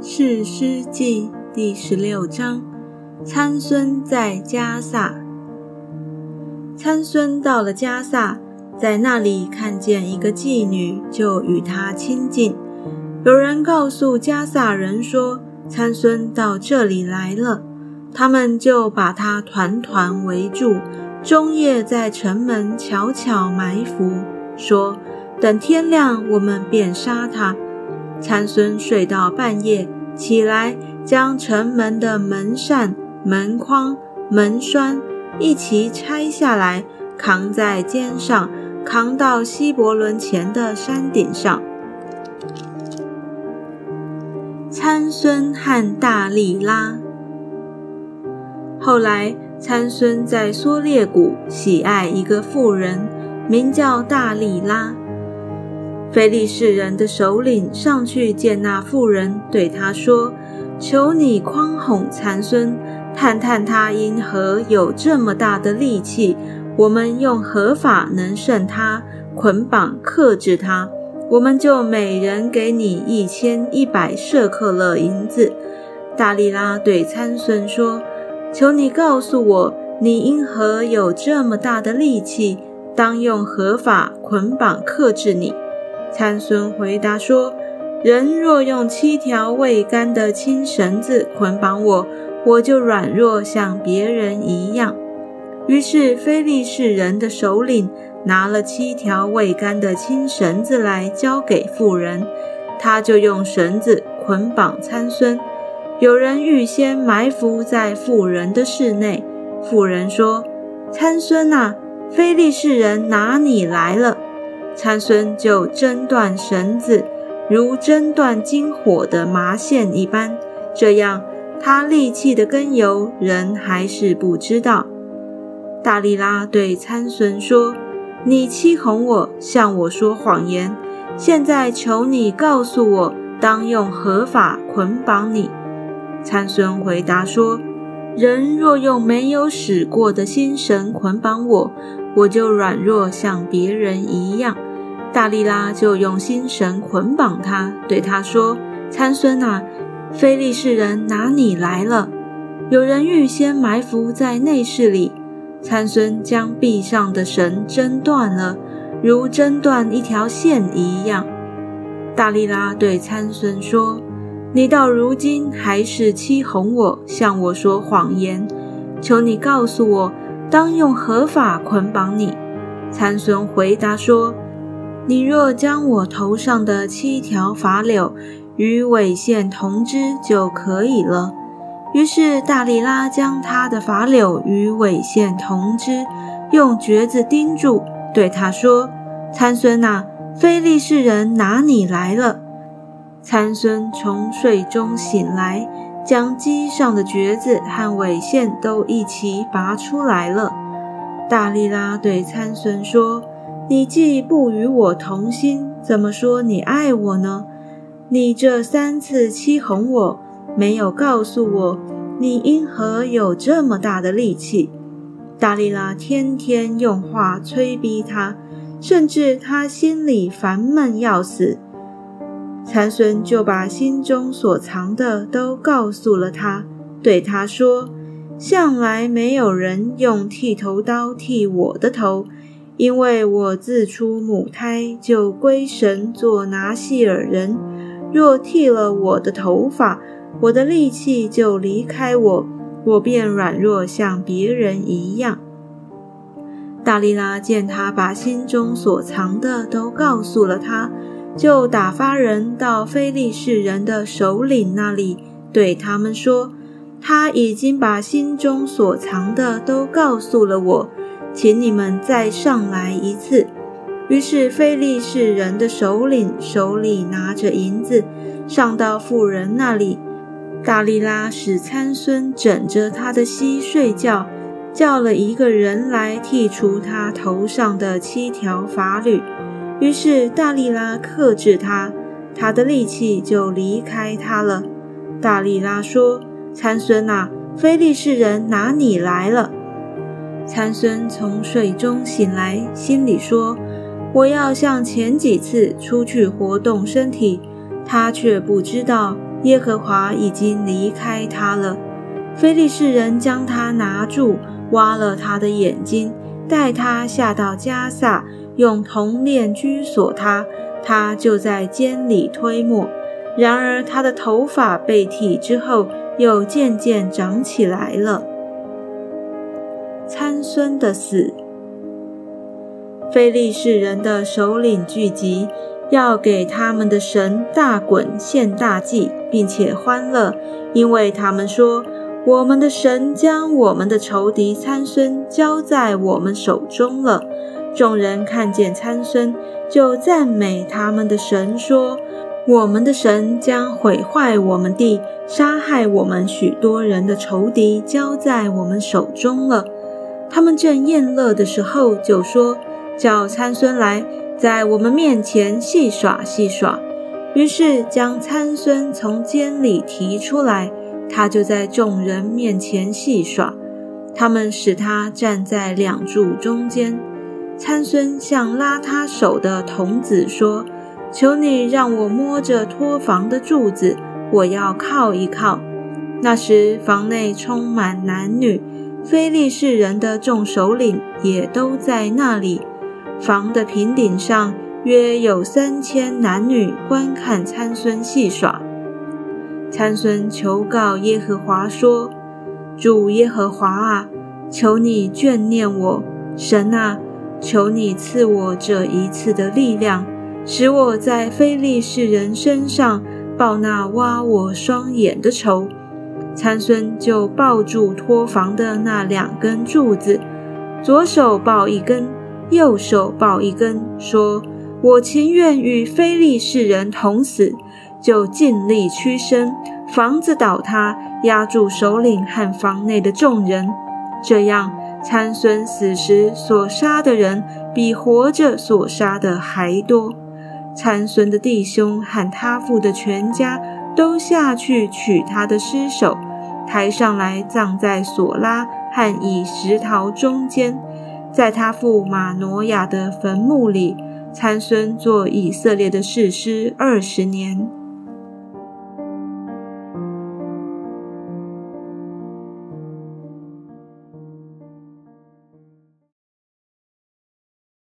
士师记第十六章：参孙在迦萨。参孙到了迦萨，在那里看见一个妓女，就与她亲近。有人告诉迦萨人说：“参孙到这里来了。”他们就把他团团围住，终夜在城门悄悄埋伏，说：“等天亮，我们便杀他。”参孙睡到半夜，起来将城门的门扇、门框、门栓一齐拆下来，扛在肩上，扛到希伯伦前的山顶上。参孙和大力拉。后来，参孙在梭列谷喜爱一个妇人，名叫大力拉。非利士人的首领上去见那妇人，对他说：“求你宽哄参孙，探探他因何有这么大的力气。我们用何法能胜他？捆绑克制他，我们就每人给你一千一百舍克勒银子。”大利拉对参孙说：“求你告诉我，你因何有这么大的力气？当用何法捆绑克制你？”参孙回答说：“人若用七条未干的青绳子捆绑我，我就软弱，像别人一样。”于是非利士人的首领拿了七条未干的青绳子来交给妇人，他就用绳子捆绑参孙。有人预先埋伏在妇人的室内。妇人说：“参孙啊，非利士人拿你来了。”参孙就挣断绳子，如挣断金火的麻线一般。这样，他力气的根由，人还是不知道。大力拉对参孙说：“你欺哄我，向我说谎言。现在求你告诉我，当用何法捆绑你？”参孙回答说：“人若用没有使过的新绳捆绑我，我就软弱，像别人一样。”大利拉就用心绳捆绑他，对他说：“参孙啊，非利士人拿你来了。有人预先埋伏在内室里。”参孙将臂上的绳挣断了，如挣断一条线一样。大利拉对参孙说：“你到如今还是欺哄我，向我说谎言。求你告诉我，当用何法捆绑你？”参孙回答说。你若将我头上的七条发柳与尾线同织就可以了。于是大力拉将他的发柳与尾线同织，用橛子钉住，对他说：“参孙啊，非利士人拿你来了。”参孙从睡中醒来，将机上的橛子和尾线都一起拔出来了。大力拉对参孙说。你既不与我同心，怎么说你爱我呢？你这三次欺哄我，没有告诉我你因何有这么大的力气。大利拉天天用话催逼他，甚至他心里烦闷要死。残孙就把心中所藏的都告诉了他，对他说：“向来没有人用剃头刀剃我的头。”因为我自出母胎就归神做拿细尔人，若剃了我的头发，我的力气就离开我，我便软弱像别人一样。大利拉见他把心中所藏的都告诉了他，就打发人到非利士人的首领那里，对他们说：“他已经把心中所藏的都告诉了我。”请你们再上来一次。于是菲利士人的首领手里拿着银子，上到妇人那里。大力拉使参孙枕着他的膝睡觉，叫了一个人来剔除他头上的七条法律。于是大力拉克制他，他的力气就离开他了。大力拉说：“参孙啊，菲利士人拿你来了。”参孙从水中醒来，心里说：“我要像前几次出去活动身体。”他却不知道耶和华已经离开他了。非利士人将他拿住，挖了他的眼睛，带他下到加萨，用铜链拘锁他，他就在监里推磨。然而他的头发被剃之后，又渐渐长起来了。参孙的死，非利士人的首领聚集，要给他们的神大滚献大祭，并且欢乐，因为他们说。我们的神将我们的仇敌参孙交在我们手中了。众人看见参孙，就赞美他们的神，说：“我们的神将毁坏我们地，杀害我们许多人的仇敌交在我们手中了。”他们正宴乐的时候，就说：“叫参孙来，在我们面前戏耍戏耍。”于是将参孙从监里提出来。他就在众人面前戏耍，他们使他站在两柱中间。参孙向拉他手的童子说：“求你让我摸着托房的柱子，我要靠一靠。”那时房内充满男女，非利士人的众首领也都在那里。房的平顶上约有三千男女观看参孙戏耍。参孙求告耶和华说：“主耶和华啊，求你眷念我，神啊，求你赐我这一次的力量，使我在非利士人身上报那挖我双眼的仇。”参孙就抱住托房的那两根柱子，左手抱一根，右手抱一根，说：“我情愿与非利士人同死。”就尽力屈身，房子倒塌，压住首领和房内的众人。这样，参孙死时所杀的人，比活着所杀的还多。参孙的弟兄和他父的全家都下去取他的尸首，抬上来葬在索拉和以石陶中间，在他父马挪亚的坟墓里。参孙做以色列的士师二十年。